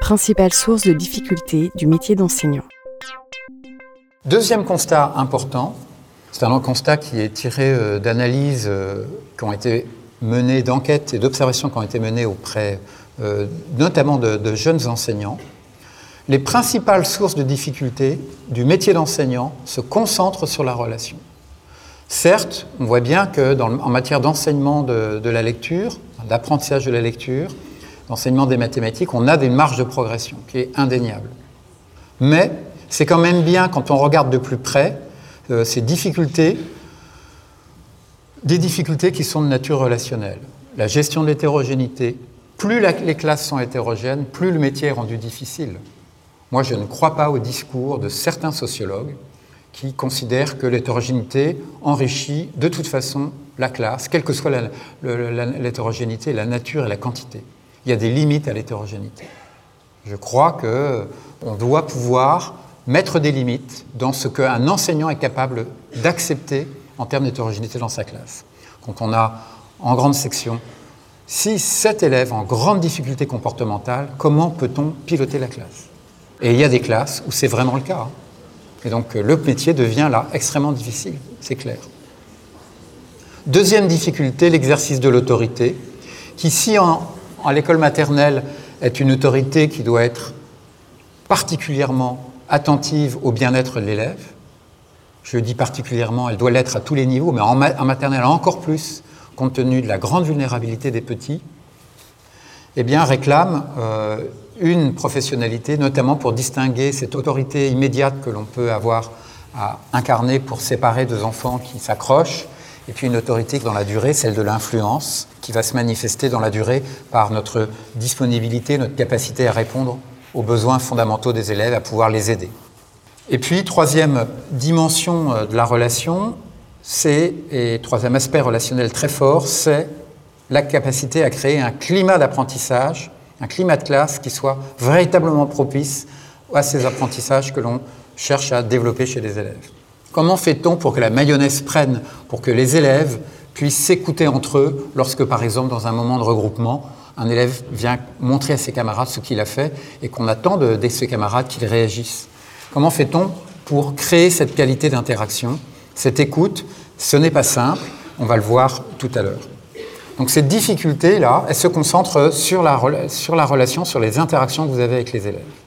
Principale source de difficulté du métier d'enseignant. Deuxième constat important, c'est un constat qui est tiré euh, d'analyses euh, qui ont été menées, d'enquêtes et d'observations qui ont été menées auprès euh, notamment de, jeunes enseignants. Les principales sources de difficulté du métier d'enseignant se concentrent sur la relation. Certes, on voit bien que en matière d'enseignement de, de, la lecture, d'apprentissage de la lecture, d'enseignement des mathématiques, on a des marges de progression qui est indéniable. Mais c'est quand même bien, quand on regarde de plus près, euh, ces difficultés, des difficultés qui sont de nature relationnelle. La gestion de l'hétérogénéité, plus les classes sont hétérogènes, plus le métier est rendu difficile. Moi, je ne crois pas au discours de certains sociologues qui considèrent que l'hétérogénéité enrichit de toute façon la classe, quelle que soit l'hétérogénéité, la, la, nature et la quantité. Il y a des limites à l'hétérogénéité. Je crois qu'on doit pouvoir mettre des limites dans ce qu'un enseignant est capable d'accepter en termes d'hétérogénéité dans sa classe. Quand on a en grande section 6, 7 élèves en grande difficulté comportementale, comment peut-on piloter la classe? Et il y a des classes où c'est vraiment le cas. Et donc le métier devient là extrêmement difficile, c'est clair. Deuxième difficulté, l'exercice de l'autorité, qui si en, l'école maternelle est une autorité qui doit être particulièrement attentive au bien-être de l'élève. Je dis particulièrement, elle doit l'être à tous les niveaux, mais en, ma en, maternelle encore plus, compte tenu de la grande vulnérabilité des petits, eh bien, réclame euh, une professionnalité, notamment pour distinguer cette autorité immédiate que l'on peut avoir à incarner pour séparer deux enfants qui s'accrochent, et puis une autorité dans la durée, celle de l'influence, qui va se manifester dans la durée par notre disponibilité, notre capacité à répondre aux besoins fondamentaux des élèves, à pouvoir les aider. Et puis, troisième dimension euh, de la relation, c'est, et troisième aspect relationnel très fort, c'est la capacité à créer un climat d'apprentissage, un climat de classe qui soit véritablement propice à ces apprentissages que l'on cherche à développer chez les élèves. Comment fait-on pour que la mayonnaise prenne, pour que les élèves puissent s'écouter entre eux lorsque, par exemple, dans un moment de regroupement, un élève vient montrer à ses camarades ce qu'il a fait et qu'on attend de, ses camarades qu'ils réagissent. Comment fait-on pour créer cette qualité d'interaction, cette écoute? Ce n'est pas simple, on va le voir tout à l'heure. Donc cette difficulté-là, elle se concentre sur la, sur la relation, sur les interactions que vous avez avec les élèves.